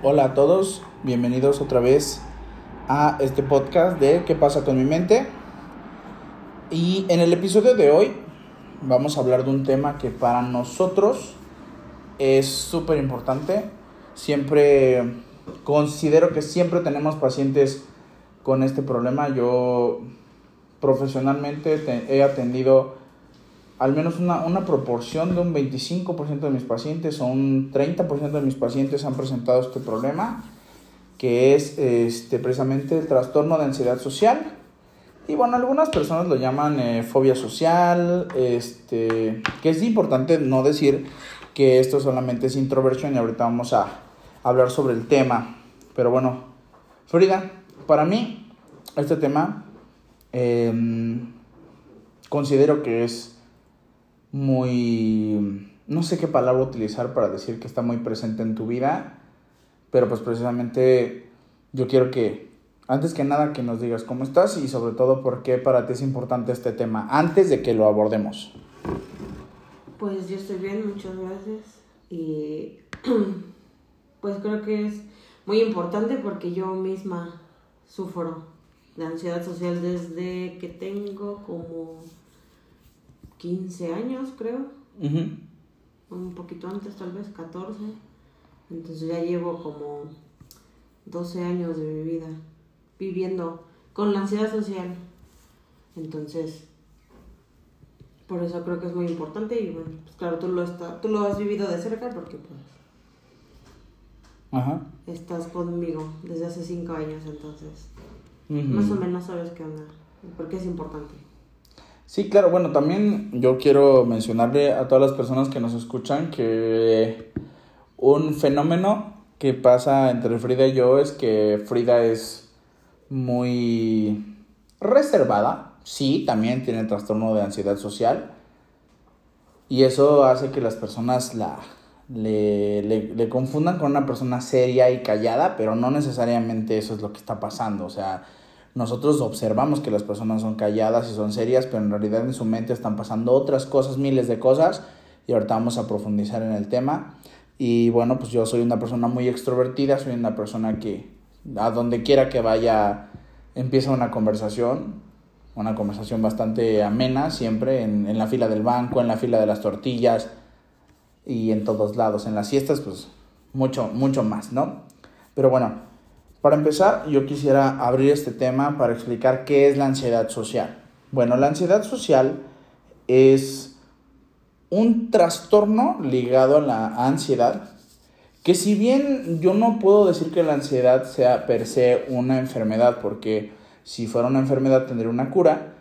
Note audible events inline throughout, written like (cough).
Hola a todos, bienvenidos otra vez a este podcast de ¿Qué pasa con mi mente? Y en el episodio de hoy vamos a hablar de un tema que para nosotros es súper importante. Siempre considero que siempre tenemos pacientes con este problema. Yo profesionalmente he atendido al menos una, una proporción de un 25% de mis pacientes o un 30% de mis pacientes han presentado este problema, que es este, precisamente el trastorno de ansiedad social. Y bueno, algunas personas lo llaman eh, fobia social, este, que es importante no decir que esto solamente es introversión y ahorita vamos a hablar sobre el tema. Pero bueno, Frida, para mí este tema em, considero que es muy... no sé qué palabra utilizar para decir que está muy presente en tu vida, pero pues precisamente yo quiero que, antes que nada, que nos digas cómo estás y sobre todo por qué para ti es importante este tema, antes de que lo abordemos. Pues yo estoy bien, muchas gracias. Y (clears throat) pues creo que es muy importante porque yo misma sufro de ansiedad social desde que tengo como 15 años, creo. Un poquito antes, tal vez 14. Entonces ya llevo como 12 años de mi vida viviendo con la ansiedad social. Entonces, por eso creo que es muy importante y bueno, pues claro, tú lo, está, tú lo has vivido de cerca porque pues Ajá. estás conmigo desde hace 5 años, entonces más o menos sabes qué onda, porque es importante. Sí, claro, bueno, también yo quiero mencionarle a todas las personas que nos escuchan que un fenómeno que pasa entre Frida y yo es que Frida es muy reservada, sí, también tiene trastorno de ansiedad social y eso hace que las personas la, le, le, confundan con una persona seria y callada, pero no necesariamente eso es lo que está pasando, o sea, nosotros observamos que las personas son calladas y son serias, pero en realidad en su mente están pasando otras cosas, miles de cosas, y ahorita vamos a profundizar en el tema. Y bueno, pues yo soy una persona muy extrovertida, soy una persona que a donde quiera que vaya empieza una conversación, una conversación bastante amena siempre, en, en la fila del banco, en la fila de las tortillas y en todos lados. En las siestas, pues mucho, mucho más, ¿no? Pero bueno, para empezar, yo quisiera abrir este tema para explicar qué es la ansiedad social. Bueno, la ansiedad social es un trastorno ligado a la ansiedad, que si bien yo no puedo decir que la ansiedad sea per se una enfermedad, porque si fuera una enfermedad tendría una cura,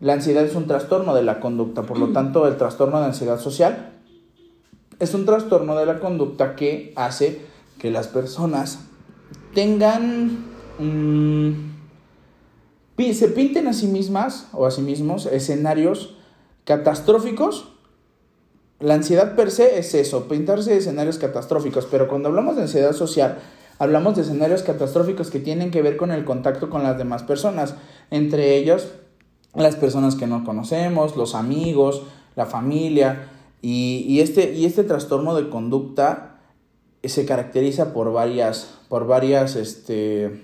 la ansiedad es un trastorno de la conducta, por lo tanto el trastorno de ansiedad social es un trastorno de la conducta que hace que las personas tengan... Mm, se pinten a sí mismas o a sí mismos escenarios catastróficos. La ansiedad per se es eso, pintarse escenarios catastróficos, pero cuando hablamos de ansiedad social, hablamos de escenarios catastróficos que tienen que ver con el contacto con las demás personas, entre ellos las personas que no conocemos, los amigos, la familia, y este, y este trastorno de conducta se caracteriza por varias, por varias, este,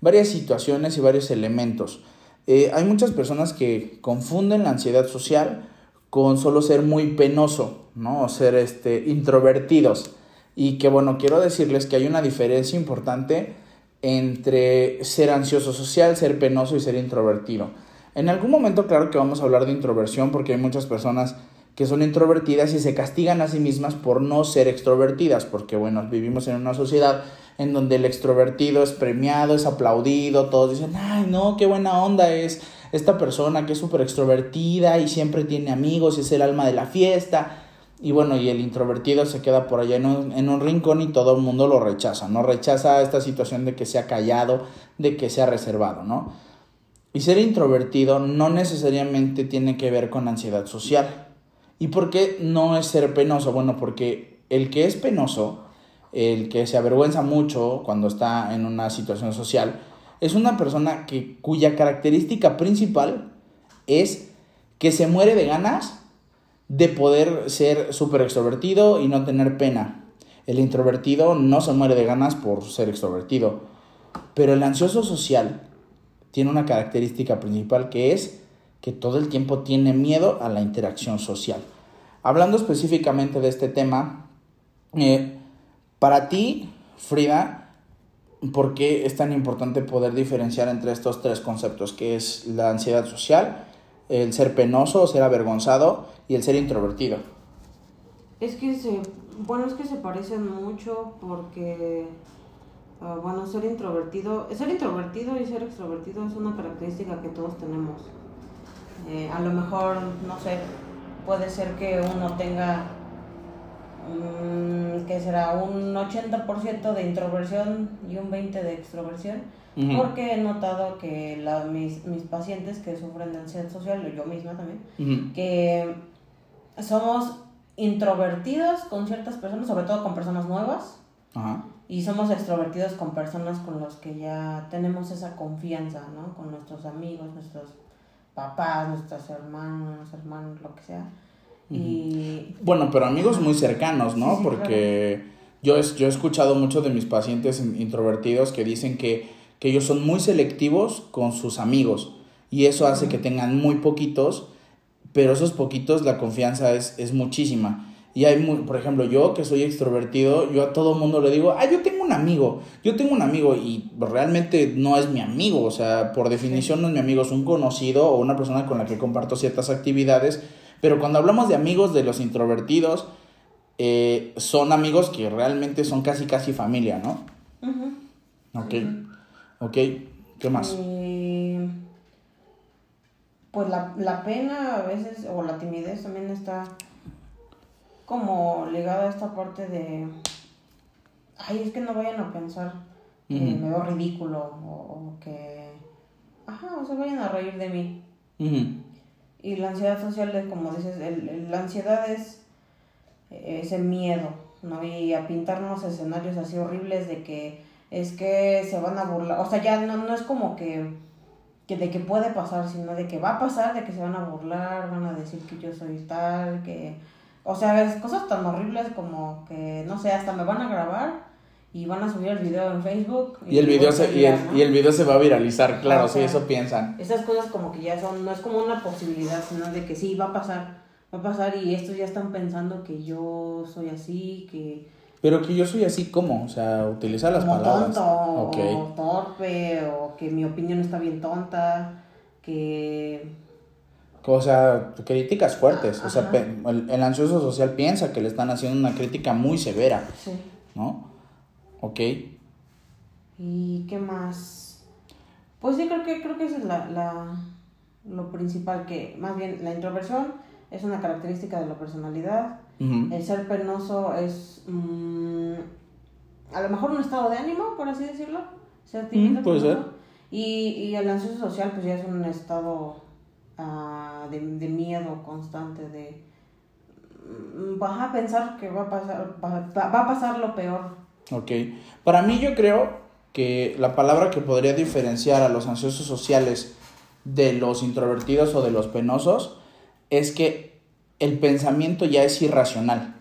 varias situaciones y varios elementos. Eh, hay muchas personas que confunden la ansiedad social con solo ser muy penoso, ¿no? Ser este, introvertidos. Y que bueno, quiero decirles que hay una diferencia importante entre ser ansioso social, ser penoso y ser introvertido. En algún momento, claro que vamos a hablar de introversión porque hay muchas personas que son introvertidas y se castigan a sí mismas por no ser extrovertidas, porque bueno, vivimos en una sociedad en donde el extrovertido es premiado, es aplaudido, todos dicen, ay no, qué buena onda es esta persona que es súper extrovertida y siempre tiene amigos y es el alma de la fiesta. Y bueno, y el introvertido se queda por allá en un, en un rincón y todo el mundo lo rechaza, ¿no? Rechaza esta situación de que sea callado, de que sea reservado, ¿no? Y ser introvertido no necesariamente tiene que ver con ansiedad social. ¿Y por qué no es ser penoso? Bueno, porque el que es penoso, el que se avergüenza mucho cuando está en una situación social, es una persona que, cuya característica principal es que se muere de ganas de poder ser súper extrovertido y no tener pena. El introvertido no se muere de ganas por ser extrovertido, pero el ansioso social tiene una característica principal que es que todo el tiempo tiene miedo a la interacción social. Hablando específicamente de este tema, eh, para ti, Frida, ¿por qué es tan importante poder diferenciar entre estos tres conceptos, que es la ansiedad social, el ser penoso ser avergonzado y el ser introvertido? Es que se, bueno, es que se parecen mucho porque, ah, bueno, ser introvertido, ser introvertido y ser extrovertido es una característica que todos tenemos. Eh, a lo mejor, no sé, puede ser que uno tenga, mm, que será un 80% de introversión y un 20% de extroversión, porque he notado que la, mis, mis pacientes que sufren de ansiedad social, yo misma también, que somos introvertidos con ciertas personas, sobre todo con personas nuevas, y somos extrovertidos con personas con los que ya tenemos esa confianza, ¿no? Con nuestros amigos, nuestros papás, nuestros hermanos, hermanos, lo que sea. Y... Bueno, pero amigos muy cercanos, ¿no? Porque yo, yo he escuchado mucho de mis pacientes introvertidos que dicen que, que ellos son muy selectivos con sus amigos y eso hace que tengan muy poquitos, pero esos poquitos la confianza es, es muchísima. Y hay, muy, por ejemplo, yo que soy extrovertido, yo a todo mundo le digo, ah, yo tengo un amigo, yo tengo un amigo y realmente no es mi amigo, o sea, por definición no es mi amigo, es un conocido o una persona con la que comparto ciertas actividades, pero cuando hablamos de amigos de los introvertidos, eh, son amigos que realmente son casi, casi familia, ¿no? Ok, ok, ¿qué más? Eh, pues la, la pena a veces, o la timidez también está como ligada a esta parte de, ay, es que no vayan a pensar que me veo ridículo o, que, ajá, o se vayan a reír de mí. Y la ansiedad social, es, como dices, el, la ansiedad es ese miedo, ¿no? Y a pintarnos escenarios así horribles de que es que se van a burlar, o sea, ya no, no es como que, que de que puede pasar, sino de que va a pasar, de que se van a burlar, van a decir que yo soy tal, que o sea, es cosas tan horribles como que, no sé, hasta me van a grabar y van a subir el video en Facebook. Y, el video se, y, el, video se va a viralizar, claro, sí, eso piensan. Esas cosas como que ya son, no es como una posibilidad, sino de que sí, va a pasar, va a pasar y estos ya están pensando que yo soy así, que... Pero que yo soy así, ¿cómo? O sea, utilizar las palabras. tonto, o torpe, o que mi opinión está bien tonta, que o sea, críticas fuertes. O sea, el, ansioso social piensa que le están haciendo una crítica muy severa. Sí. ¿No? Ok. ¿Y qué más? Pues sí, creo que, creo que eso es la, la, lo principal, que más bien la introversión es una característica de la personalidad. El ser penoso es mm, a lo mejor un estado de ánimo, por así decirlo. Ser tímido. puede ser. Y, y el ansioso social pues ya es un estado de, miedo constante, de mm, vas a pensar que va a pasar, va, a pasar lo peor. Ok, para mí yo creo que la palabra que podría diferenciar a los ansiosos sociales de los introvertidos o de los penosos es que el pensamiento ya es irracional.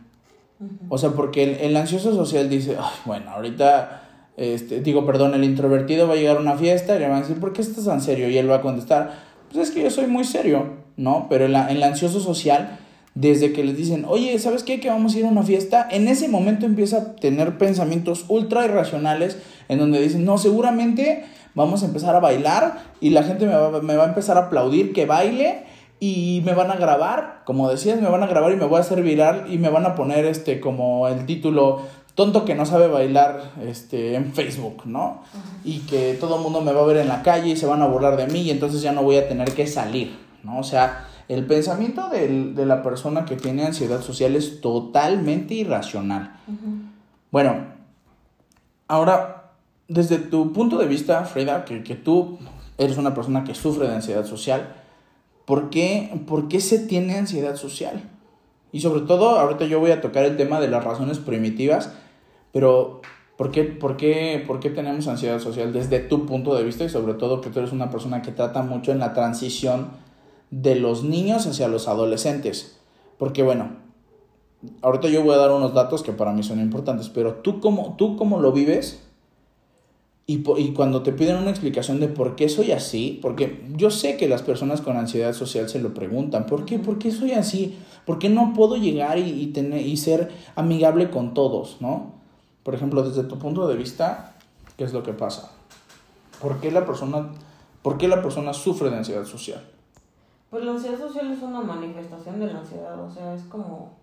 O sea, porque el, ansioso social dice, bueno, ahorita, este, digo, perdón, el introvertido va a llegar a una fiesta y le van a decir, ¿por qué estás tan serio? Y él va a contestar, pues es que yo soy muy serio, ¿no? Pero en, el ansioso social, desde que les dicen, oye, ¿sabes qué? Que vamos a ir a una fiesta, en ese momento empieza a tener pensamientos ultra irracionales en donde dicen, no, seguramente vamos a empezar a bailar y la gente me va, me va a empezar a aplaudir que baile y me van a grabar, como decías, me van a grabar y me voy a hacer viral y me van a poner este como el título tonto que no sabe bailar este, en Facebook, ¿no? Y que todo el mundo me va a ver en la calle y se van a burlar de mí y entonces ya no voy a tener que salir, ¿no? O sea, el pensamiento de la persona que tiene ansiedad social es totalmente irracional. Bueno, ahora, desde tu punto de vista, Frida, que, que, tú eres una persona que sufre de ansiedad social, ¿por qué, ¿por qué se tiene ansiedad social? Y sobre todo, ahorita yo voy a tocar el tema de las razones primitivas, pero ¿por qué, por qué, por qué tenemos ansiedad social desde tu punto de vista y sobre todo que tú eres una persona que trata mucho en la transición de los niños hacia los adolescentes? Porque bueno, ahorita yo voy a dar unos datos que para mí son importantes, pero tú cómo, tú cómo lo vives y, y, cuando te piden una explicación de por qué soy así, porque yo sé que las personas con ansiedad social se lo preguntan, ¿por qué, ¿Por qué soy así? ¿Por qué no puedo llegar y, y, tener, y ser amigable con todos, no? Por ejemplo, desde tu punto de vista, ¿qué es lo que pasa? ¿Por qué la persona, por qué la persona sufre de ansiedad social? Pues la ansiedad social es una manifestación de la ansiedad, o sea, es como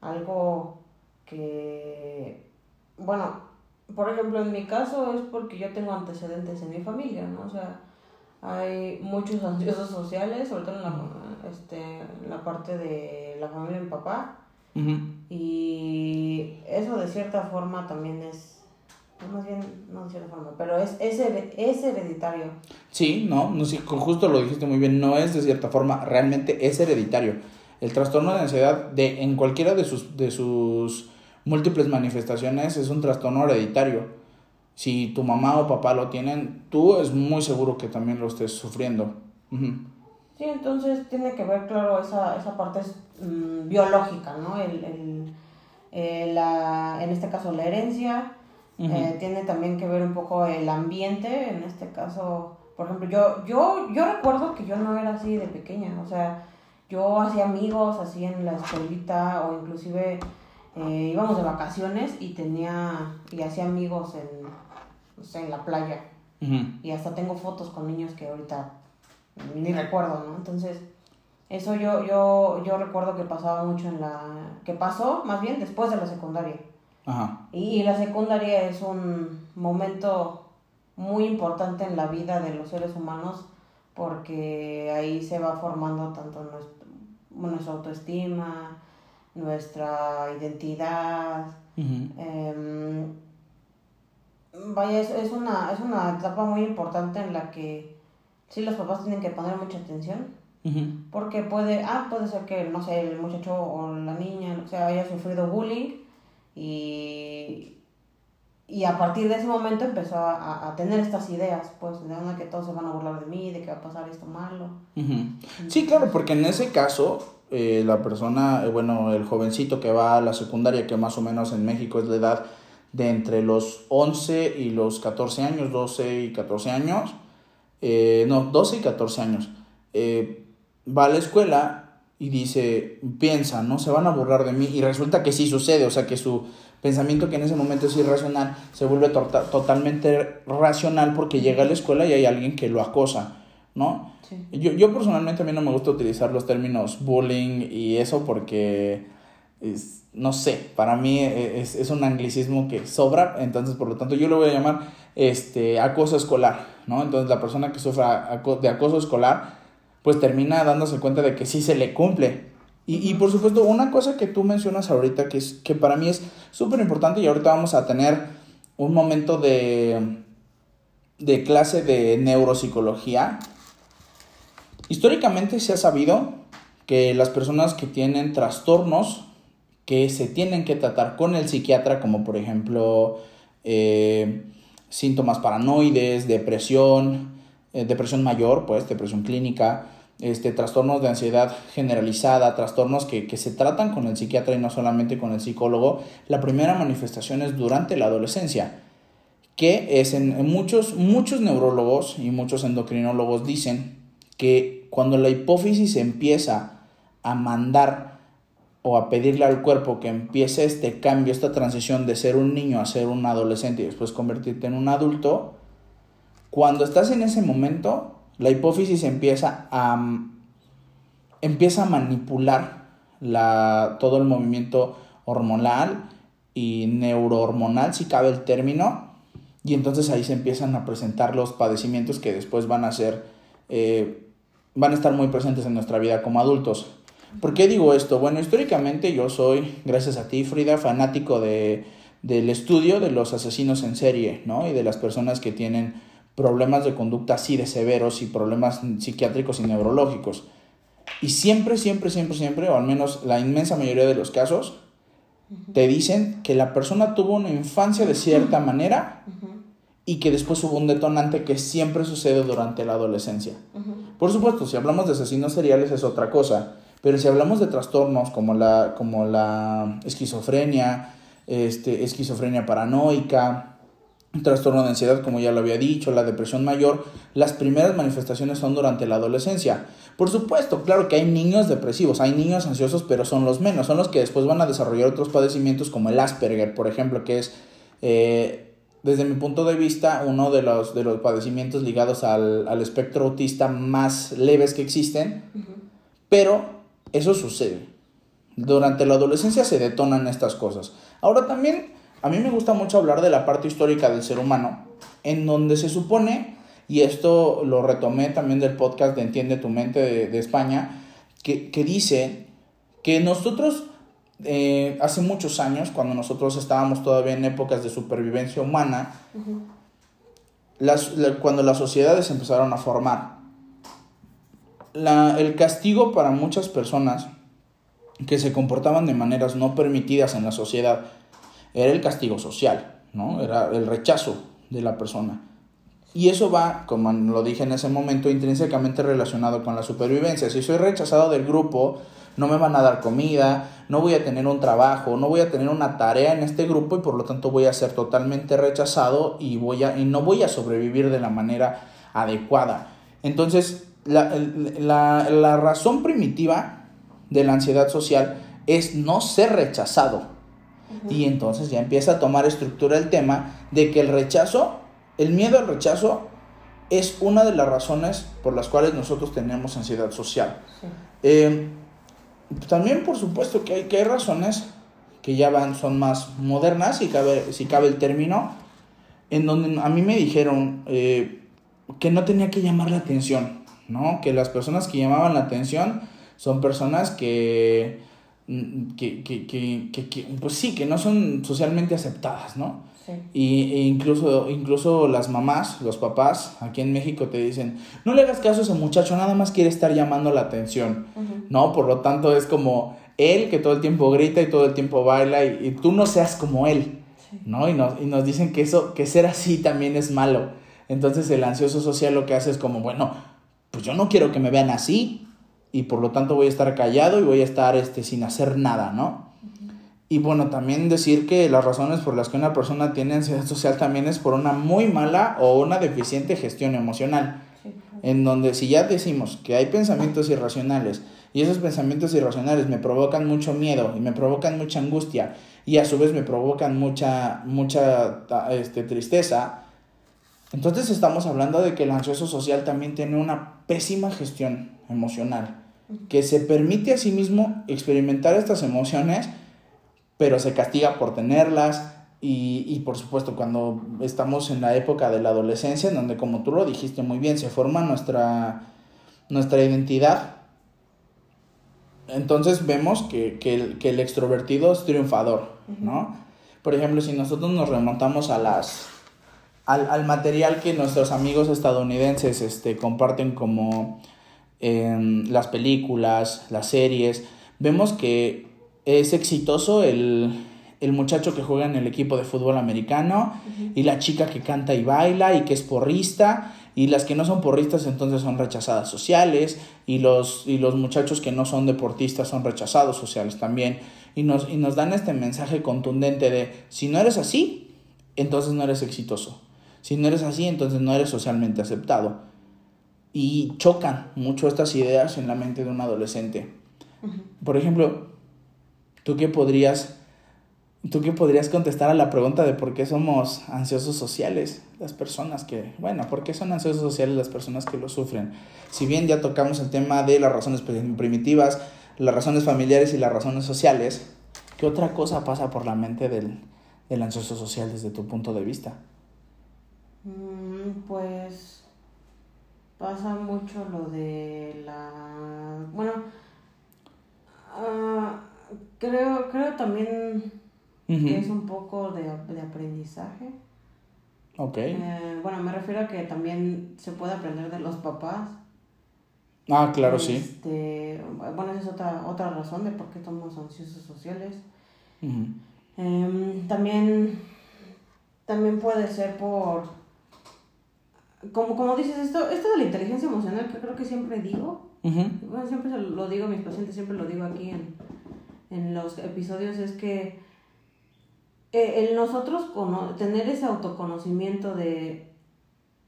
algo que, bueno, por ejemplo, en mi caso es porque yo tengo antecedentes en mi familia, ¿no? O sea, hay muchos (laughs) ansiosos sociales, sobre todo en la, este, la parte de la familia de mi papá. Y eso de cierta forma también es, más bien, no de cierta forma, pero es, es, es hereditario. Sí, no, no sí, justo lo dijiste muy bien, no es de cierta forma, realmente es hereditario. El trastorno de ansiedad de, en cualquiera de sus, de sus múltiples manifestaciones es un trastorno hereditario. Si tu mamá o papá lo tienen, tú es muy seguro que también lo estés sufriendo. Sí, entonces tiene que ver, claro, esa, esa parte es, mm, biológica, ¿no? El, el, eh, la, en este caso la herencia, eh, tiene también que ver un poco el ambiente, en este caso, por ejemplo, yo, yo, yo recuerdo que yo no era así de pequeña, o sea, yo hacía amigos así en la escuelita o inclusive eh, íbamos de vacaciones y tenía, y hacía amigos en, no sé, en la playa. Y hasta tengo fotos con niños que ahorita ni recuerdo, ¿no? Entonces, eso yo, yo, yo recuerdo que pasaba mucho en la, que pasó más bien después de la secundaria. Ajá. Y, la secundaria es un momento muy importante en la vida de los seres humanos porque ahí se va formando tanto nuestro, nuestra autoestima, nuestra identidad. Em, vaya, es, es, una, es una etapa muy importante en la que sí los papás tienen que poner mucha atención. Porque puede, ah, puede ser que, no sé, el muchacho o la niña, o sea, haya sufrido bullying y, y a partir de ese momento empezó a, a, tener estas ideas, pues, de una que todos se van a burlar de mí, de que va a pasar esto malo. Sí, claro, porque en ese caso eh, la persona, eh, bueno, el jovencito que va a la secundaria, que más o menos en México es la edad de entre los 11 y los 14 años, 12 y 14 años, eh, no, 12 y 14 años, va a la escuela y dice, piensa, ¿no? Se van a burlar de mí y resulta que sí sucede, o sea que su pensamiento que en ese momento es irracional se vuelve totalmente racional porque llega a la escuela y hay alguien que lo acosa, ¿no? Yo, yo personalmente a mí no me gusta utilizar los términos bullying y eso porque, es, no sé, para mí es, es, un anglicismo que sobra, entonces por lo tanto yo lo voy a llamar este, acoso escolar, ¿no? Entonces la persona que sufra de acoso escolar pues termina dándose cuenta de que sí se le cumple. Y, y por supuesto, una cosa que tú mencionas ahorita que, es, que para mí es súper importante y ahorita vamos a tener un momento de, de clase de neuropsicología Históricamente se ha sabido que las personas que tienen trastornos que se tienen que tratar con el psiquiatra, como por ejemplo eh, síntomas paranoides, depresión, eh, depresión mayor, pues depresión clínica, este, trastornos de ansiedad generalizada, trastornos que, que, se tratan con el psiquiatra y no solamente con el psicólogo, la primera manifestación es durante la adolescencia, que es en, en muchos, muchos neurólogos y muchos endocrinólogos dicen que cuando la hipófisis empieza a mandar o a pedirle al cuerpo que empiece este cambio, esta transición de ser un niño a ser un adolescente y después convertirte en un adulto, cuando estás en ese momento, la hipófisis empieza a, empieza a manipular la, todo el movimiento hormonal y neurohormonal, si cabe el término, y entonces ahí se empiezan a presentar los padecimientos que después van a ser eh, van a estar muy presentes en nuestra vida como adultos. ¿Por qué digo esto? Bueno, históricamente yo soy, gracias a ti Frida, fanático de, del estudio de los asesinos en serie, ¿no? Y de las personas que tienen problemas de conducta así de severos y problemas psiquiátricos y neurológicos. Y siempre, siempre, siempre, siempre, o al menos la inmensa mayoría de los casos, te dicen que la persona tuvo una infancia de cierta manera y que después hubo un detonante que siempre sucede durante la adolescencia. Por supuesto, si hablamos de asesinos seriales es otra cosa, Pero si hablamos de trastornos como la, como la esquizofrenia, este, esquizofrenia paranoica, trastorno de ansiedad, como ya lo había dicho, la depresión mayor, las primeras manifestaciones son durante la adolescencia. Por supuesto, claro que hay niños depresivos, hay niños ansiosos, pero son los menos, son los que después van a desarrollar otros padecimientos como el Asperger, por ejemplo, que es, eh, desde mi punto de vista, uno de los, de los padecimientos ligados al, al espectro autista más leves que existen, pero eso sucede. Durante la adolescencia se detonan estas cosas. Ahora también a mí me gusta mucho hablar de la parte histórica del ser humano, en donde se supone, y esto lo retomé también del podcast de Entiende tu mente de, España, que, dice que nosotros eh, hace muchos años, cuando nosotros estábamos todavía en épocas de supervivencia humana, las, cuando las sociedades empezaron a formar, la, el castigo para muchas personas que se comportaban de maneras no permitidas en la sociedad era el castigo social, ¿no? Era el rechazo de la persona. Y eso va, como lo dije en ese momento, intrínsecamente relacionado con la supervivencia. Si soy rechazado del grupo, no me van a dar comida, no voy a tener un trabajo, no voy a tener una tarea en este grupo y por lo tanto voy a ser totalmente rechazado y, voy a, y no voy a sobrevivir de la manera adecuada. Entonces, la, la, la razón primitiva de la ansiedad social es no ser rechazado. Y entonces ya empieza a tomar estructura el tema de que el rechazo, el miedo al rechazo, es una de las razones por las cuales nosotros tenemos ansiedad social. Eh, también, por supuesto, que hay, que hay razones que ya van, son más modernas, si cabe, si cabe el término, en donde a mí me dijeron eh, que no tenía que llamar la atención, ¿no? Que las personas que llamaban la atención son personas que, mm, que, que, que, pues sí, que no son socialmente aceptadas, ¿no? Sí. Y, e incluso, incluso las mamás, los papás aquí en México te dicen, no le hagas caso a ese muchacho, nada más quiere estar llamando la atención, ¿no? Por lo tanto es como él que todo el tiempo grita y todo el tiempo baila y, tú no seas como él, ¿no? Y nos, y nos dicen que eso, que ser así también es malo. Entonces el ansioso social lo que hace es como, bueno, pues yo no quiero que me vean así, y por lo tanto voy a estar callado y voy a estar este, sin hacer nada, ¿no? Y bueno, también decir que las razones por las que una persona tiene ansiedad social también es por una muy mala o una deficiente gestión emocional. En donde si ya decimos que hay pensamientos irracionales y esos pensamientos irracionales me provocan mucho miedo y me provocan mucha angustia y a su vez me provocan mucha, mucha este, tristeza, entonces estamos hablando de que el ansioso social también tiene una pésima gestión emocional que se permite a sí mismo experimentar estas emociones, pero se castiga por tenerlas. Y, por supuesto, cuando estamos en la época de la adolescencia, en donde, como tú lo dijiste muy bien, se forma nuestra, nuestra identidad, entonces vemos que, el, extrovertido es triunfador, ¿no? Por ejemplo, si nosotros nos remontamos a las, al, al material que nuestros amigos estadounidenses este, comparten como en las películas, las series, vemos que es exitoso el, muchacho que juega en el equipo de fútbol americano y la chica que canta y baila y que es porrista y las que no son porristas entonces son rechazadas sociales y los, y los muchachos que no son deportistas son rechazados sociales también y nos, y nos dan este mensaje contundente de si no eres así, entonces no eres exitoso. Si no eres así, entonces no eres socialmente aceptado y chocan mucho estas ideas en la mente de un adolescente. Por ejemplo, ¿tú qué podrías tú qué podrías contestar a la pregunta de por qué somos ansiosos sociales las personas que, bueno, por qué son ansiosos sociales las personas que lo sufren? Si bien ya tocamos el tema de las razones primitivas, las razones familiares y las razones sociales, ¿qué otra cosa pasa por la mente del, del ansioso social desde tu punto de vista? Mm, pues pasa mucho lo de la... Bueno, ah, creo, creo también que es un poco de, aprendizaje. Ok. Eh, bueno, me refiero a que también se puede aprender de los papás. Ah, claro, sí. Este, bueno, esa es otra, otra razón de por qué somos ansiosos sociales. Em, también, también puede ser por como, como dices, esto, esto de la inteligencia emocional que creo que siempre digo, bueno, siempre lo digo a mis pacientes, siempre lo digo aquí en, en los episodios, es que eh, el nosotros tener ese autoconocimiento de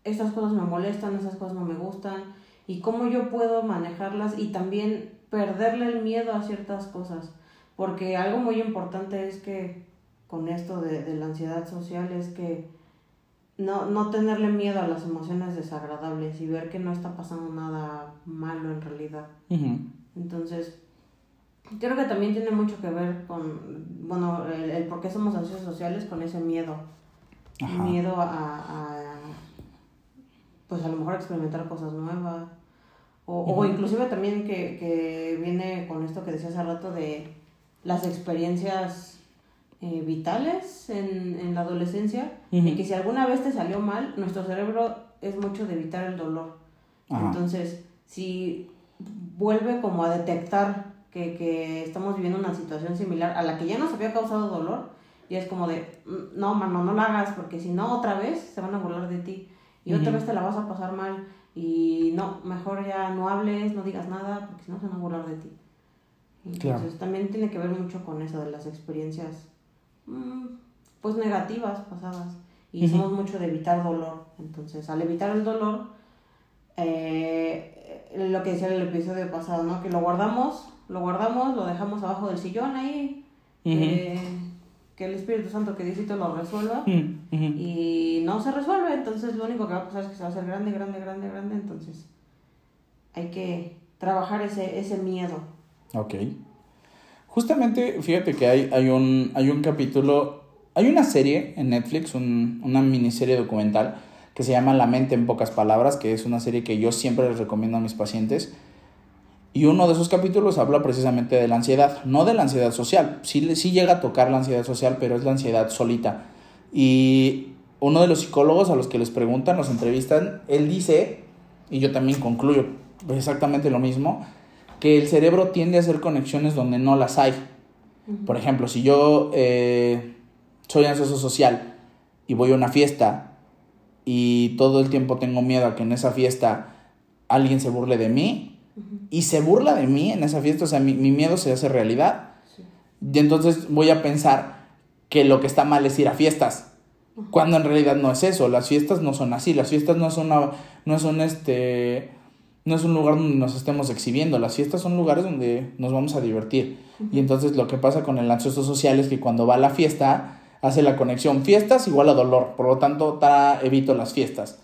estas cosas me molestan, esas cosas no me gustan, y cómo yo puedo manejarlas y también perderle el miedo a ciertas cosas. Porque algo muy importante es que con esto de, de la ansiedad social es que no, no tenerle miedo a las emociones desagradables y ver que no está pasando nada malo en realidad. Entonces, creo que también tiene mucho que ver con, bueno, el, por qué somos ansiosos sociales con ese miedo. Miedo a, pues a lo mejor experimentar cosas nuevas. O, o inclusive también que, que viene con esto que decía hace rato de las experiencias eh, vitales en, en, la adolescencia y que si alguna vez te salió mal, nuestro cerebro es mucho de evitar el dolor. Entonces, si vuelve como a detectar que, que, estamos viviendo una situación similar a la que ya nos había causado dolor, y es como de, mm, no, mano, no la hagas, porque si no, otra vez se van a burlar de ti y otra vez te la vas a pasar mal. Y no, mejor ya no hables, no digas nada, porque si no se van a burlar de ti. Entonces también tiene que ver mucho con eso de las experiencias pues negativas pasadas y somos mucho de evitar dolor. Entonces, al evitar el dolor, eh, lo que decía en el episodio pasado, ¿no? Que lo guardamos, lo guardamos, lo dejamos abajo del sillón ahí, que el Espíritu Santo que Diosito lo resuelva y no se resuelve, entonces lo único que va a pasar es que se va a hacer grande, grande, grande, grande, entonces hay que trabajar ese, ese miedo. Ok. Justamente, fíjate que hay, hay, un, hay un capítulo, hay una serie en Netflix, una miniserie documental que se llama La mente en pocas palabras, que es una serie que yo siempre les recomiendo a mis pacientes. Y uno de esos capítulos habla precisamente de la ansiedad, no de la ansiedad social. Sí, sí llega a tocar la ansiedad social, pero es la ansiedad solita. Y uno de los psicólogos a los que les preguntan, los entrevistan, él dice, y yo también concluyo exactamente lo mismo, que el cerebro tiende a hacer conexiones donde no las hay. Por ejemplo, si yo eh, soy ansioso social y voy a una fiesta y todo el tiempo tengo miedo a que en esa fiesta alguien se burle de mí y se burla de mí en esa fiesta, o sea, mi, miedo se hace realidad. Y entonces voy a pensar que lo que está mal es ir a fiestas, cuando en realidad no es eso, las fiestas no son así, las fiestas no son, no son este no es un lugar donde nos estemos exhibiendo. Las fiestas son lugares donde nos vamos a divertir. Y entonces lo que pasa con el ansioso social es que cuando va a la fiesta, hace la conexión fiestas igual a dolor. Por lo tanto, evito las fiestas.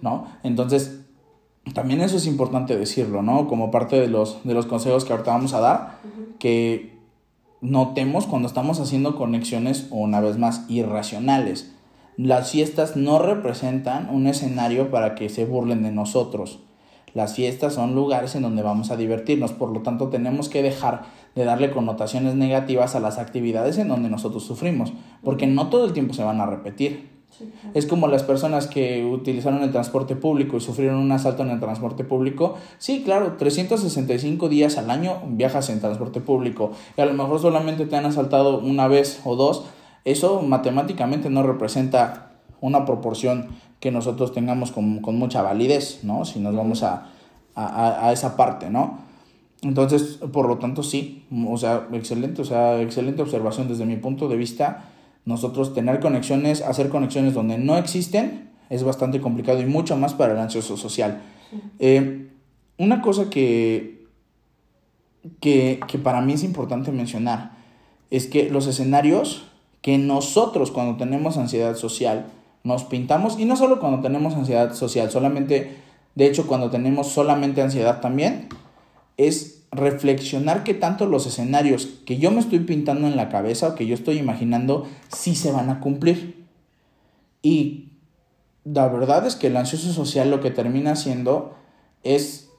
¿No? Entonces, también eso es importante decirlo, ¿no? Como parte de los, de los consejos que ahorita vamos a dar, que notemos cuando estamos haciendo conexiones, una vez más, irracionales. Las fiestas no representan un escenario para que se burlen de nosotros. Las fiestas son lugares en donde vamos a divertirnos, por lo tanto tenemos que dejar de darle connotaciones negativas a las actividades en donde nosotros sufrimos, porque no todo el tiempo se van a repetir. Es como las personas que utilizaron el transporte público y sufrieron un asalto en el transporte público. Sí, claro, 365 días al año viajas en transporte público y a lo mejor solamente te han asaltado una vez o dos. Eso matemáticamente no representa una proporción que nosotros tengamos con, con mucha validez, ¿no? Si nos vamos a, a, a, esa parte, ¿no? Entonces, por lo tanto, sí, o sea, excelente, o sea, excelente observación desde mi punto de vista. Nosotros tener conexiones, hacer conexiones donde no existen, es bastante complicado y mucho más para el ansioso social. Eh, una cosa que, que, que para mí es importante mencionar es que los escenarios que nosotros cuando tenemos ansiedad social, nos pintamos, y no solo cuando tenemos ansiedad social, solamente, de hecho, cuando tenemos solamente ansiedad también, es reflexionar que tanto los escenarios que yo me estoy pintando en la cabeza o que yo estoy imaginando, sí se van a cumplir. Y la verdad es que el ansioso social lo que termina haciendo es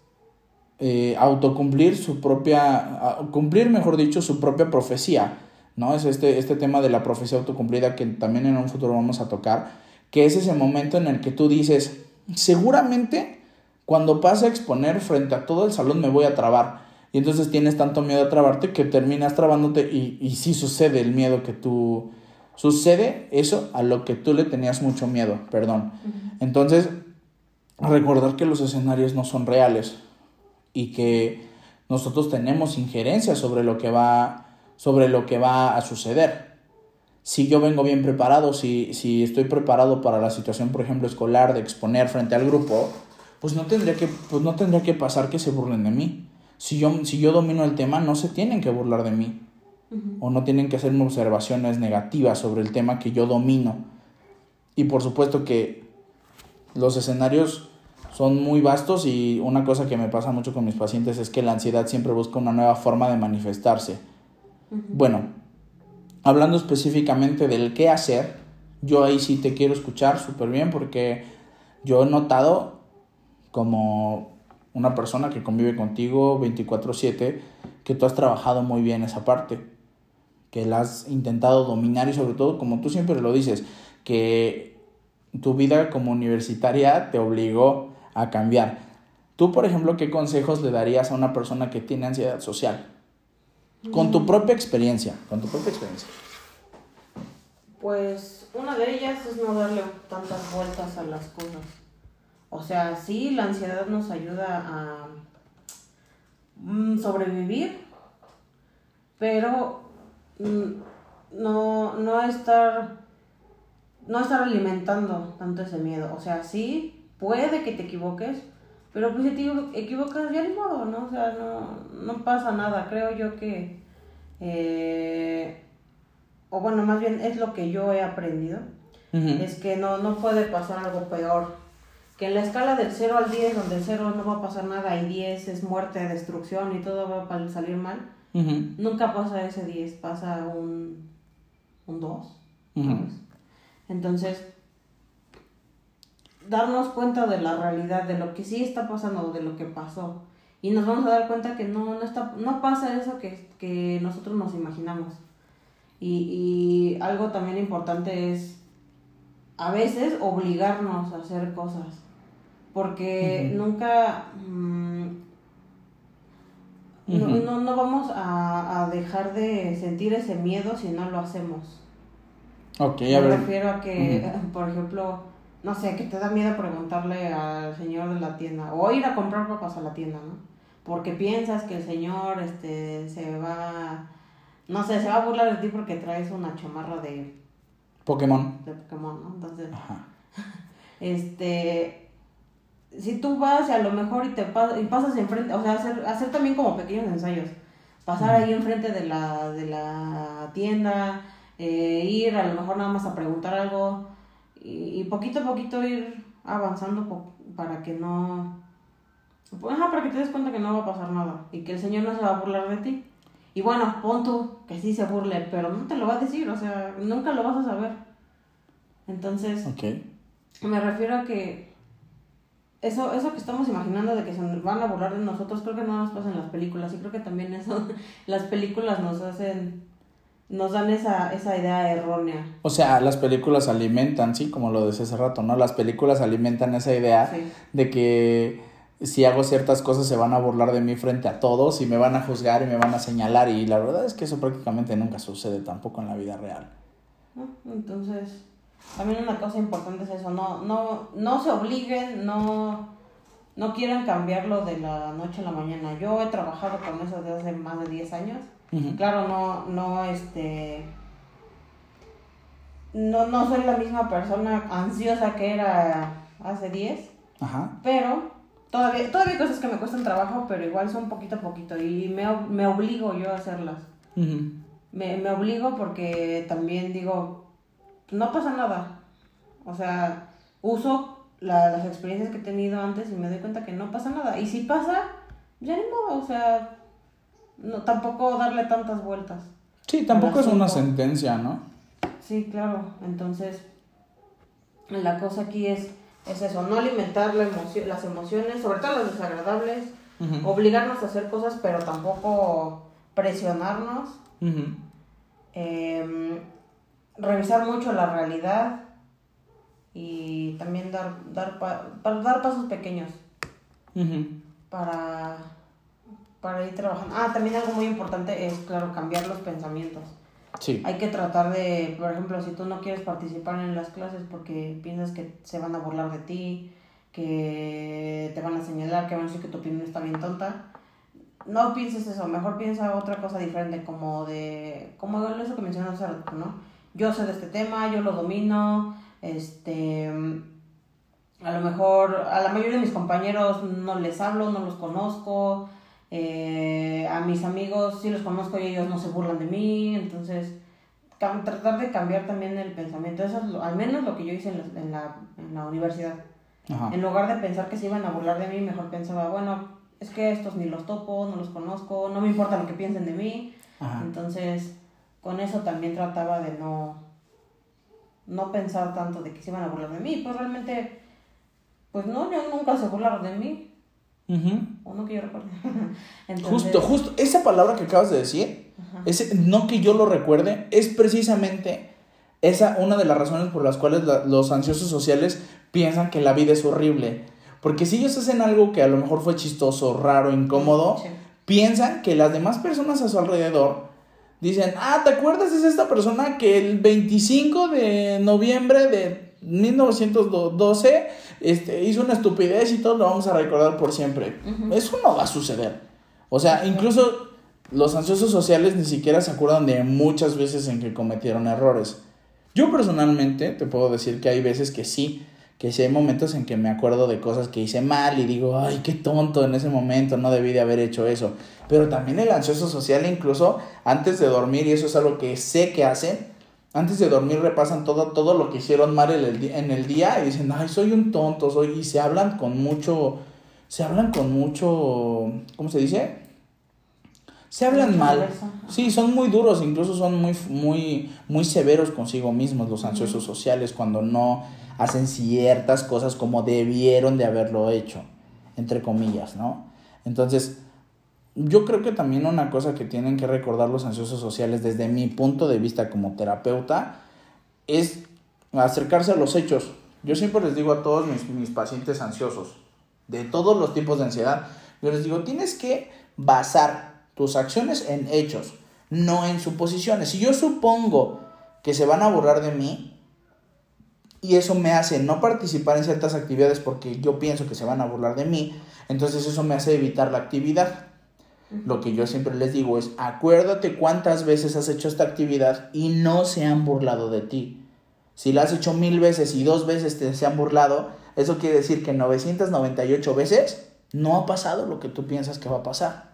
eh, autocumplir su propia, cumplir, mejor dicho, su propia profecía. ¿no? Es este, este tema de la profecía autocumplida que también en un futuro vamos a tocar que es ese momento en el que tú dices, seguramente cuando pase a exponer frente a todo el salón me voy a trabar. Y entonces tienes tanto miedo a trabarte que terminas trabándote y, y sí sucede el miedo que tú... Sucede eso a lo que tú le tenías mucho miedo, perdón. Entonces, recordar que los escenarios no son reales y que nosotros tenemos injerencia sobre lo que va, sobre lo que va a suceder. Si yo vengo bien preparado, si, si estoy preparado para la situación, por ejemplo, escolar, de exponer frente al grupo, pues no tendría que, pues no tendría que pasar que se burlen de mí. Si yo, si yo domino el tema, no se tienen que burlar de mí. O no tienen que hacerme observaciones negativas sobre el tema que yo domino. Y por supuesto que los escenarios son muy vastos y una cosa que me pasa mucho con mis pacientes es que la ansiedad siempre busca una nueva forma de manifestarse. Bueno, hablando específicamente del qué hacer, yo ahí sí te quiero escuchar súper bien porque yo he notado como una persona que convive contigo 24/7 que tú has trabajado muy bien esa parte, que la has intentado dominar y sobre todo, como tú siempre lo dices, que tu vida como universitaria te obligó a cambiar. Tú, por ejemplo, ¿qué consejos le darías a una persona que tiene ansiedad social? Con tu mm. propia experiencia, con tu propia experiencia. Pues una de ellas es no darle tantas vueltas a las cosas. O sea, sí, la ansiedad nos ayuda a mm, sobrevivir, pero mm, no, no estar no estar alimentando tanto ese miedo. O sea, sí, puede que te equivoques, pero pues si te equivocas ya ni modo, ¿no? O sea, no, no pasa nada. Creo yo que, eh, o bueno, más bien es lo que yo he aprendido, es que no, no puede pasar algo peor. Que en la escala del 0 al 10, donde el 0 no va a pasar nada y 10 es muerte, destrucción y todo va a salir mal, nunca pasa ese 10, pasa un, un 2. Entonces, darnos cuenta de la realidad, de lo que sí está pasando, de lo que pasó. Y nos vamos a dar cuenta que no, no, está, no pasa eso que, que nosotros nos imaginamos. Y, y, algo también importante es a veces obligarnos a hacer cosas. Porque nunca... Mm, no, no, vamos a, a, dejar de sentir ese miedo si no lo hacemos. Ok, Me refiero a que, por ejemplo, no sé, que te da miedo preguntarle al señor de la tienda o ir a comprar papas a la tienda, ¿no? Porque piensas que el señor este se va no sé, se va a burlar de ti porque traes una chamarra de Pokémon. De Pokémon, ¿no? Entonces, (laughs) este si tú vas y a lo mejor y te y pasas enfrente, o sea, hacer, hacer también como pequeños ensayos. Pasar ahí enfrente de la, de la tienda, eh, ir a lo mejor nada más a preguntar algo, y, poquito a poquito ir avanzando para que no... Pues, para que te des cuenta que no va a pasar nada y que el Señor no se va a burlar de ti. Y bueno, pon tú que sí se burle, pero no te lo va a decir, o sea, nunca lo vas a saber. Entonces, me refiero a que eso, eso que estamos imaginando de que se van a burlar de nosotros, creo que no nos pasa en las películas. Y creo que también eso, (laughs) las películas nos hacen nos dan esa, esa idea errónea. O sea, las películas alimentan, sí, como lo decía hace rato, ¿no? Las películas alimentan esa idea de que si hago ciertas cosas se van a burlar de mí frente a todos y me van a juzgar y me van a señalar y la verdad es que eso prácticamente nunca sucede tampoco en la vida real. Entonces, también una cosa importante es eso, no, no, no se obliguen, no, no quieran cambiarlo de la noche a la mañana. Yo he trabajado con eso desde hace más de 10 años Claro, no, no, este, no, no soy la misma persona ansiosa que era hace 10, pero todavía, todavía hay cosas que me cuestan trabajo, pero igual son poquito a poquito y me, me obligo yo a hacerlas. me, me obligo porque también digo, no pasa nada. O sea, uso las experiencias que he tenido antes y me doy cuenta que no pasa nada. Y si pasa, ya ni modo, o sea, no, tampoco darle tantas vueltas. Sí, tampoco es una sentencia, ¿no? Sí, claro. Entonces, la cosa aquí es, es eso, no alimentar la emoción, las emociones, sobre todo las desagradables, obligarnos a hacer cosas, pero tampoco presionarnos. Em, revisar mucho la realidad y también dar, dar, dar pasos pequeños para para ir trabajando. Ah, también algo muy importante es, claro, cambiar los pensamientos. Sí. Hay que tratar de, por ejemplo, si tú no quieres participar en las clases porque piensas que se van a burlar de ti, que te van a señalar, que van a decir que tu opinión está bien tonta. No pienses eso, mejor piensa otra cosa diferente, como de, como eso que mencionaste hace rato, ¿no? Yo sé de este tema, yo lo domino, este, a lo mejor a la mayoría de mis compañeros no les hablo, no los conozco, eh, a mis amigos sí los conozco y ellos no se burlan de mí, entonces tratar de cambiar también el pensamiento, eso es al menos lo que yo hice en la, en la, universidad. En lugar de pensar que se iban a burlar de mí, mejor pensaba, bueno, es que estos ni los topo, no los conozco, no me importa lo que piensen de mí. Entonces, con eso también trataba de no, no pensar tanto de que se iban a burlar de mí, pues realmente, pues no, yo nunca se burlaron de mí. O no que yo recuerde. (laughs) Justo, justo, esa palabra que acabas de decir, ese, no que yo lo recuerde, es precisamente esa una de las razones por las cuales los ansiosos sociales piensan que la vida es horrible. Porque si ellos hacen algo que a lo mejor fue chistoso, raro, incómodo, piensan que las demás personas a su alrededor dicen, ah, ¿te acuerdas? Es esta persona que el 25 de noviembre de 1912 este, hizo una estupidez y todo lo vamos a recordar por siempre. Eso no va a suceder. O sea, incluso los ansiosos sociales ni siquiera se acuerdan de muchas veces en que cometieron errores. Yo personalmente te puedo decir que hay veces que sí, que sí hay momentos en que me acuerdo de cosas que hice mal y digo, ay, qué tonto en ese momento, no debí de haber hecho eso. Pero también el ansioso social incluso antes de dormir, y eso es algo que sé que hacen, antes de dormir repasan todo, todo lo que hicieron mal en el, en el día y dicen, ay, soy un tonto, soy, y se hablan con mucho, se hablan con mucho, ¿cómo se dice? Se hablan mal. Sí, son muy duros, incluso son muy, muy, muy severos consigo mismos los ansiosos sociales cuando no hacen ciertas cosas como debieron de haberlo hecho, entre comillas, ¿no? Entonces, yo creo que también una cosa que tienen que recordar los ansiosos sociales desde mi punto de vista como terapeuta es acercarse a los hechos. Yo siempre les digo a todos mis, mis pacientes ansiosos, de todos los tipos de ansiedad, yo les digo, tienes que basar tus acciones en hechos, no en suposiciones. Si yo supongo que se van a borrar de mí, y eso me hace no participar en ciertas actividades porque yo pienso que se van a burlar de mí, entonces eso me hace evitar la actividad. Lo que yo siempre les digo es, acuérdate cuántas veces has hecho esta actividad y no se han burlado de ti. Si la has hecho mil veces y dos veces te se han burlado, eso quiere decir que 998 veces no ha pasado lo que tú piensas que va a pasar.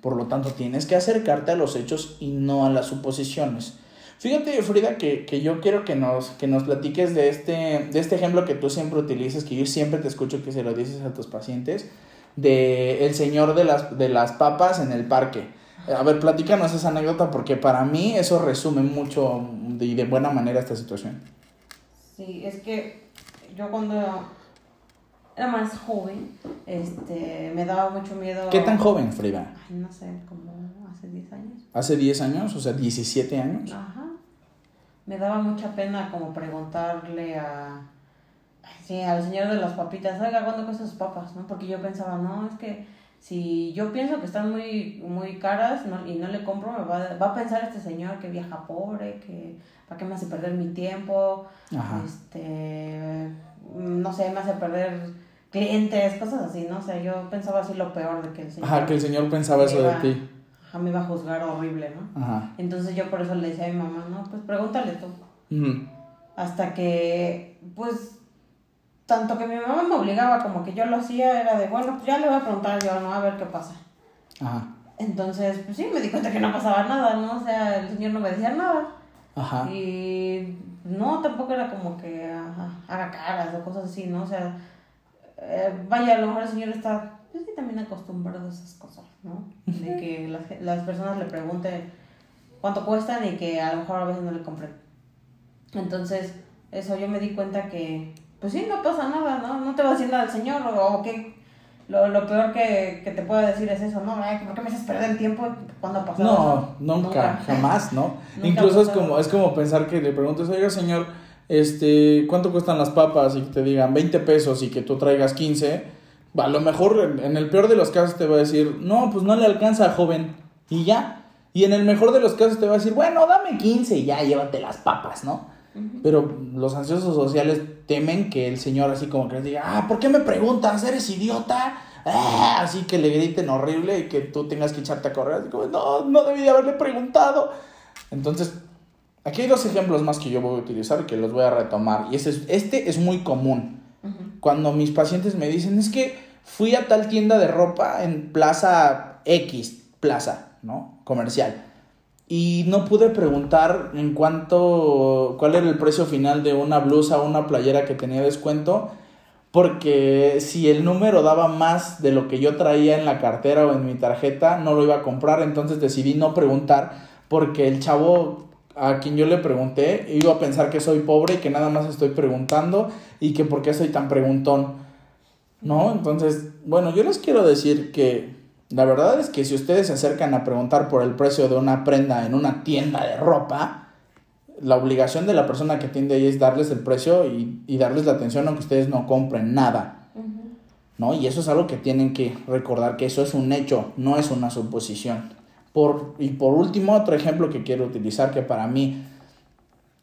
Por lo tanto, tienes que acercarte a los hechos y no a las suposiciones. Fíjate, Frida, que, yo quiero que nos, que nos platiques de este, de este ejemplo que tú siempre utilizas, que yo siempre te escucho que se lo dices a tus pacientes, de el señor de las, de las papas en el parque. A ver, platícanos esa anécdota porque para mí eso resume mucho y de, buena manera esta situación. Sí, es que yo cuando era más joven, este, me daba mucho miedo. ¿Qué tan joven, Frida? no sé, como hace 10 años. ¿Hace 10 años? O sea, 17 años. Ajá me daba mucha pena como preguntarle a, sí, al señor de las papitas, oiga, ¿cuándo cuestan sus papas? ¿no? Porque yo pensaba, no, es que si yo pienso que están muy, muy caras no, y no le compro, me va, va, a pensar este señor que viaja pobre, que para qué me hace perder mi tiempo, este, no sé, me hace perder clientes, cosas así, ¿no? O sea, yo pensaba así lo peor de que el señor... Ajá, que el señor pensaba eso de ti a mí me iba a juzgar horrible, ¿no? Entonces yo por eso le decía a mi mamá, no, pues pregúntale tú. Hasta que, pues, tanto que mi mamá me obligaba como que yo lo hacía, era de, bueno, pues ya le voy a preguntar yo, ¿no? A ver qué pasa. Ajá. Entonces, pues sí, me di cuenta que no pasaba nada, ¿no? O sea, el señor no me decía nada. Ajá. Y no, tampoco era como que haga caras o cosas así, ¿no? O sea, eh, vaya, a lo mejor el señor está pues sí, también acostumbrado a esas cosas, ¿no? De que las, las, personas le pregunten cuánto cuestan y que a lo mejor a veces no le compren. Entonces, eso yo me di cuenta que, pues sí, no pasa nada, ¿no? No te va a decir nada el señor o, que lo, lo, peor que, que, te pueda decir es eso, ¿no? ¿Por qué me haces perder el tiempo cuando ha pasado? No, nunca, jamás, ¿no? (laughs) Incluso es como, es como pensar que le preguntes, oiga, señor, este, ¿cuánto cuestan las papas? Y que te digan 20 pesos y que tú traigas 15 a lo mejor en el peor de los casos te va a decir, no, pues no le alcanza, joven, y ya. Y en el mejor de los casos te va a decir, bueno, dame 15 y ya, llévate las papas, ¿no? Pero los ansiosos sociales temen que el señor así como que les diga, ah, ¿por qué me preguntas? ¿Eres idiota? Ah, así que le griten horrible y que tú tengas que echarte a correr. Así como, no, no debí de haberle preguntado. Entonces, aquí hay dos ejemplos más que yo voy a utilizar que los voy a retomar. Y este es, este es muy común. Cuando mis pacientes me dicen, es que fui a tal tienda de ropa en Plaza X, Plaza, ¿no? Comercial y no pude preguntar en cuánto, cuál era el precio final de una blusa o una playera que tenía descuento, porque si el número daba más de lo que yo traía en la cartera o en mi tarjeta, no lo iba a comprar, entonces decidí no preguntar, porque el chavo a quien yo le pregunté iba a pensar que soy pobre y que nada más estoy preguntando y que por qué soy tan preguntón, ¿no? Entonces, bueno, yo les quiero decir que la verdad es que si ustedes se acercan a preguntar por el precio de una prenda en una tienda de ropa, la obligación de la persona que atiende ahí es darles el precio y, darles la atención aunque ustedes no compren nada. ¿No? Y eso es algo que tienen que recordar, que eso es un hecho, no es una suposición. Por, y por último, otro ejemplo que quiero utilizar que para mí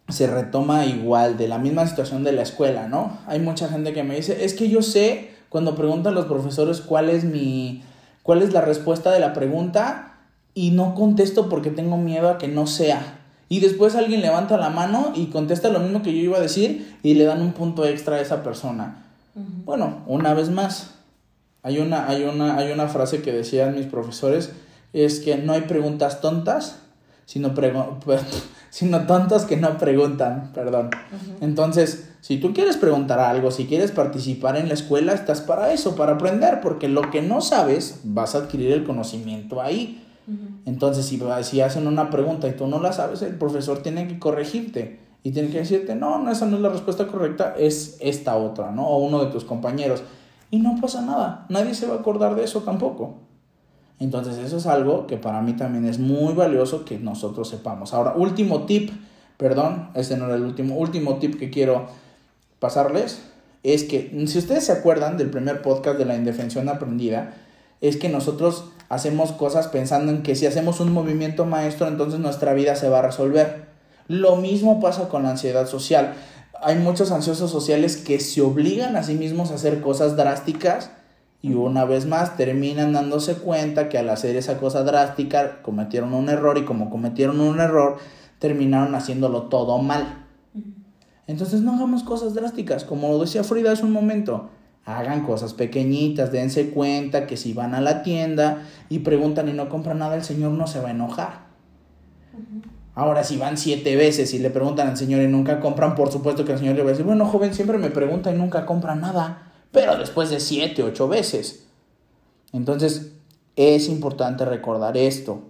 se retoma igual de la misma situación de la escuela, ¿no? Hay mucha gente que me dice, es que yo sé cuando preguntan los profesores cuál es mi, cuál es la respuesta de la pregunta y no contesto porque tengo miedo a que no sea. Y después alguien levanta la mano y contesta lo mismo que yo iba a decir y le dan un punto extra a esa persona. Bueno, una vez más, hay una, hay, una, hay una frase que decían mis profesores, es que no hay preguntas tontas, sino, (laughs) sino tontos que no preguntan, perdón. Entonces, si tú quieres preguntar algo, si quieres participar en la escuela, estás para eso, para aprender, porque lo que no sabes, vas a adquirir el conocimiento ahí. Entonces, si, si hacen una pregunta y tú no la sabes, el profesor tiene que corregirte y tiene que decirte, no, no, esa no es la respuesta correcta, es esta otra, ¿no? O uno de tus compañeros. Y no pasa nada, nadie se va a acordar de eso tampoco. Entonces, eso es algo que para mí también es muy valioso que nosotros sepamos. Ahora, último tip, perdón, este no era el último, último tip que quiero pasarles es que si ustedes se acuerdan del primer podcast de la indefensión aprendida, es que nosotros hacemos cosas pensando en que si hacemos un movimiento maestro, entonces nuestra vida se va a resolver. Lo mismo pasa con la ansiedad social. Hay muchos ansiosos sociales que se obligan a sí mismos a hacer cosas drásticas y una vez más terminan dándose cuenta que al hacer esa cosa drástica cometieron un error y como cometieron un error terminaron haciéndolo todo mal. Entonces no hagamos cosas drásticas, como decía Frida hace un momento. Hagan cosas pequeñitas, dense cuenta que si van a la tienda y preguntan y no compran nada, el señor no se va a enojar. Ahora, si van siete veces y le preguntan al señor y nunca compran, por supuesto que el señor le va a decir, bueno, joven, siempre me pregunta y nunca compra nada, pero después de siete, ocho veces. Entonces, es importante recordar esto.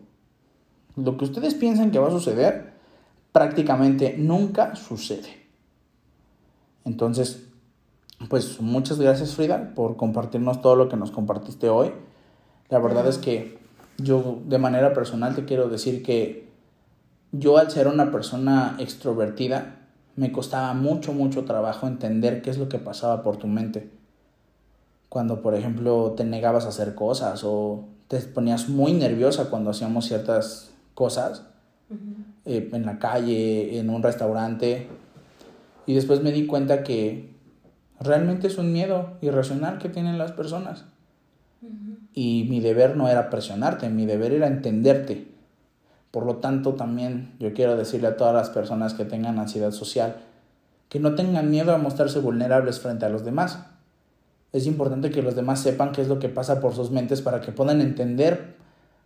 Lo que ustedes piensan que va a suceder, prácticamente nunca sucede. Entonces, pues muchas gracias Frida por compartirnos todo lo que nos compartiste hoy. La verdad es que yo de manera personal te quiero decir que yo al ser una persona extrovertida me costaba mucho, mucho trabajo entender qué es lo que pasaba por tu mente. Cuando, por ejemplo, te negabas a hacer cosas o te ponías muy nerviosa cuando hacíamos ciertas cosas eh, en la calle, en un restaurante, y después me di cuenta que realmente es un miedo irracional que tienen las personas. Y mi deber no era presionarte, mi deber era entenderte. Por lo tanto, también yo quiero decirle a todas las personas que tengan ansiedad social que no tengan miedo a mostrarse vulnerables frente a los demás. Es importante que los demás sepan qué es lo que pasa por sus mentes para que puedan entender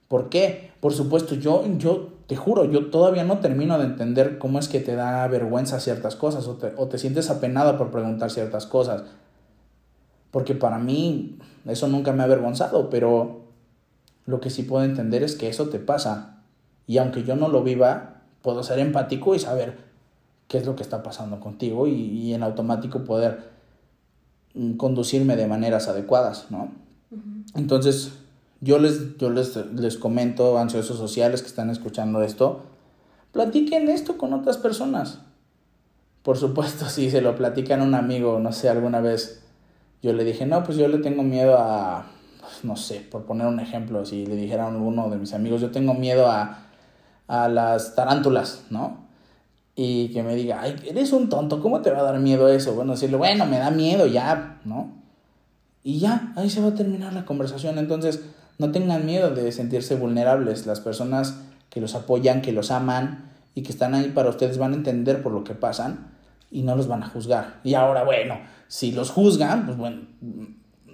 por qué. Por supuesto, yo, yo te juro, yo todavía no termino de entender cómo es que te da vergüenza ciertas cosas o te, o te sientes apenada por preguntar ciertas cosas. Porque para mí eso nunca me ha avergonzado, pero lo que sí puedo entender es que eso te pasa. Y aunque yo no lo viva, puedo ser empático y saber qué es lo que está pasando contigo y, y en automático poder conducirme de maneras adecuadas, ¿no? Entonces, yo les, yo les, les comento, ansiosos sociales que están escuchando esto, platiquen esto con otras personas. Por supuesto, (laughs) si se lo platican a un amigo, no sé, alguna vez yo le dije, no, pues yo le tengo miedo a, pues, no sé, por poner un ejemplo, si le dijera a uno de mis amigos, yo tengo miedo a, a las tarántulas, ¿no? Y que me diga, ay, eres un tonto, ¿cómo te va a dar miedo eso? Bueno, decirle, bueno, me da miedo ya, ¿no? Y ya, ahí se va a terminar la conversación. Entonces, no tengan miedo de sentirse vulnerables. Las personas que los apoyan, que los aman y que están ahí para ustedes van a entender por lo que pasan y no los van a juzgar. Y ahora, bueno, si los juzgan, pues bueno,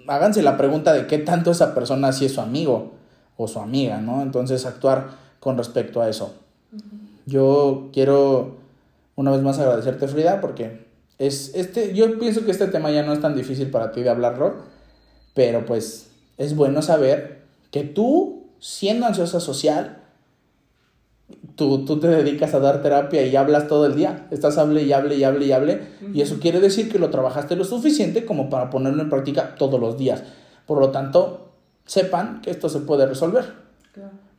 háganse la pregunta de qué tanto esa persona sí es su amigo o su amiga, ¿no? Entonces actuar con respecto a eso. Yo quiero una vez más agradecerte, Frida, porque es este, yo pienso que este tema ya no es tan difícil para ti de hablarlo, pero pues es bueno saber que tú, siendo ansiosa social, tú, tú te dedicas a dar terapia y hablas todo el día, estás hable y hable y hable y hable, y eso quiere decir que lo trabajaste lo suficiente como para ponerlo en práctica todos los días. Por lo tanto, sepan que esto se puede resolver.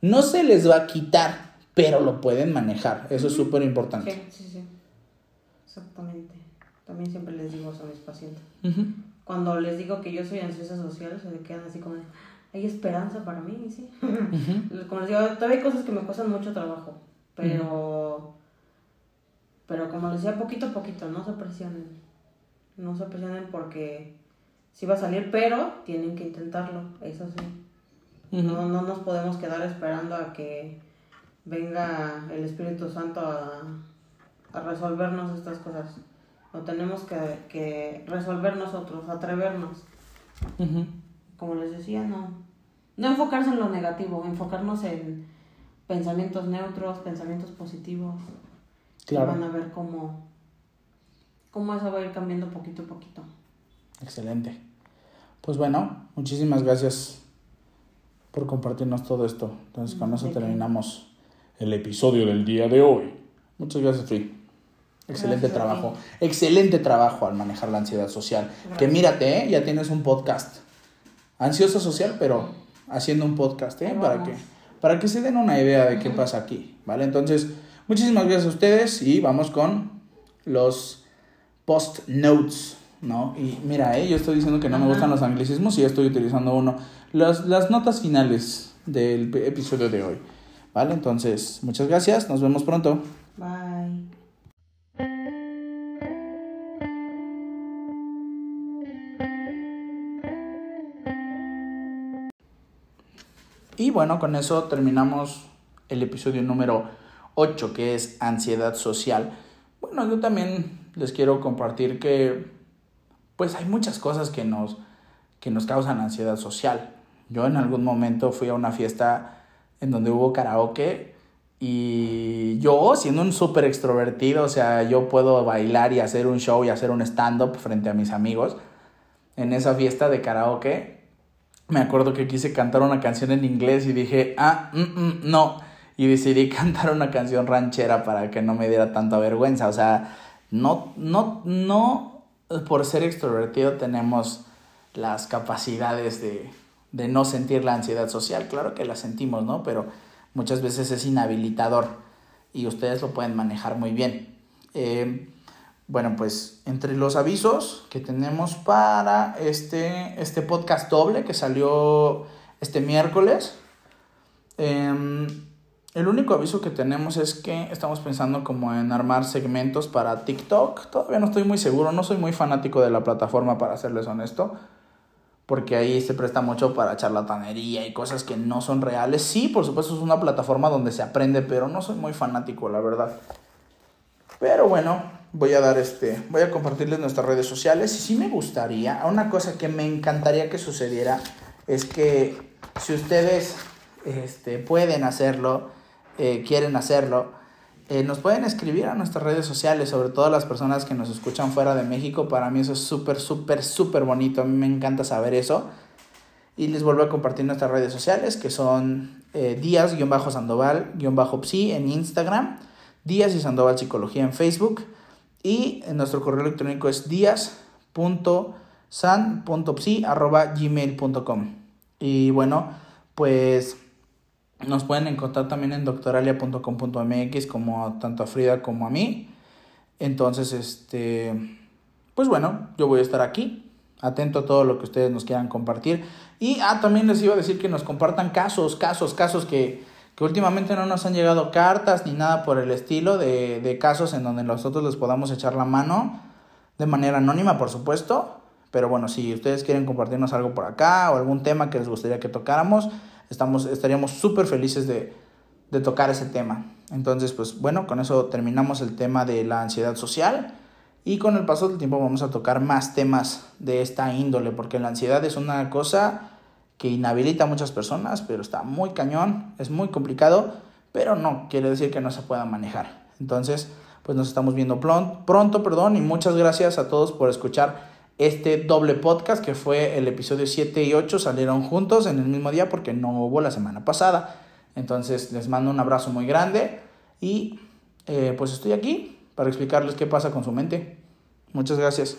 No se les va a quitar, pero lo pueden manejar. Eso es súper importante. Sí, sí, sí. Exactamente. También siempre les digo eso a mis pacientes. Cuando les digo que yo soy ansiosa social, se quedan así como de, hay esperanza para mí, sí. (laughs) como les digo, todavía hay cosas que me cuestan mucho trabajo, pero, pero como les decía, poquito a poquito, no se presionen. No se presionen porque sí va a salir, pero tienen que intentarlo, eso sí. no, no nos podemos quedar esperando a que venga el Espíritu Santo a, a resolvernos estas cosas. Lo tenemos que, que resolver nosotros, atrevernos. Como les decía, no. No enfocarse en lo negativo, enfocarnos en pensamientos neutros, pensamientos positivos. Claro. van a ver cómo, cómo eso va a ir cambiando poquito a poquito. Excelente. Pues bueno, muchísimas gracias por compartirnos todo esto. Entonces, con eso terminamos el episodio del día de hoy. Muchas gracias, Free. Excelente trabajo. Excelente trabajo al manejar la ansiedad social. Que mírate, ¿eh? ya tienes un podcast. Ansioso social, pero haciendo un podcast, ¿eh? Para que, para que se den una idea de qué pasa aquí, ¿vale? Entonces, muchísimas gracias a ustedes y vamos con los post notes, ¿no? Y mira, ¿eh? yo estoy diciendo que no me gustan los anglicismos y ya estoy utilizando uno. Las, las notas finales del episodio de hoy, ¿vale? Entonces, muchas gracias, nos vemos pronto. Bye. Y bueno, con eso terminamos el episodio número 8, que es ansiedad social. Bueno, yo también les quiero compartir que pues hay muchas cosas que nos, que nos causan ansiedad social. Yo en algún momento fui a una fiesta en donde hubo karaoke y yo, siendo un súper extrovertido, o sea, yo puedo bailar y hacer un show y hacer un stand-up frente a mis amigos, en esa fiesta de karaoke me acuerdo que quise cantar una canción en inglés y dije, ah, mm, mm, no. Y decidí (laughs) cantar una canción ranchera para que no me diera tanta vergüenza. O sea, no, no, no, por ser extrovertido tenemos las capacidades de, de no sentir la ansiedad social. Claro que la sentimos, ¿no? Pero muchas veces es inhabilitador y ustedes lo pueden manejar muy bien. Eh, bueno, pues entre los avisos que tenemos para este, este podcast doble que salió este miércoles, em, el único aviso que tenemos es que estamos pensando como en armar segmentos para TikTok. Todavía no estoy muy seguro, no soy muy fanático de la plataforma para serles honesto, porque ahí se presta mucho para charlatanería y cosas que no son reales. Sí, por supuesto es una plataforma donde se aprende, pero no soy muy fanático, la verdad. Pero bueno, voy a dar este, voy a compartirles nuestras redes sociales y sí me gustaría, una cosa que me encantaría que sucediera es que si ustedes este, pueden hacerlo, eh, quieren hacerlo, eh, nos pueden escribir a nuestras redes sociales, sobre todo las personas que nos escuchan fuera de México. Para mí eso es súper, súper, súper bonito. A mí me encanta saber eso. Y les vuelvo a compartir nuestras redes sociales, que son eh, díaz-sandoval-psi en Instagram, Díaz y Sandoval Psicología en Facebook. Y nuestro correo electrónico es díaz.san.psi.gmail.com. Y bueno, pues nos pueden encontrar también en doctoralia.com.mx como tanto a Frida como a mí. Entonces, este, pues bueno, yo voy a estar aquí, atento a todo lo que ustedes nos quieran compartir. Y ah, también les iba a decir que nos compartan casos, casos, casos que, que últimamente no nos han llegado cartas ni nada por el estilo de, de casos en donde nosotros les podamos echar la mano de manera anónima, por supuesto. Pero bueno, si ustedes quieren compartirnos algo por acá o algún tema que les gustaría que tocáramos, estamos, estaríamos súper felices de, de tocar ese tema. Entonces, pues bueno, con eso terminamos el tema de la ansiedad social y con el paso del tiempo vamos a tocar más temas de esta índole, porque la ansiedad es una cosa que inhabilita a muchas personas, pero está muy cañón, es muy complicado, pero no quiere decir que no se pueda manejar. Entonces, pues nos estamos viendo pronto, pronto perdón, y muchas gracias a todos por escuchar este doble podcast que fue el episodio 7 y 8 salieron juntos en el mismo día porque no hubo la semana pasada. Entonces les mando un abrazo muy grande y eh, pues estoy aquí para explicarles qué pasa con su mente. Muchas gracias.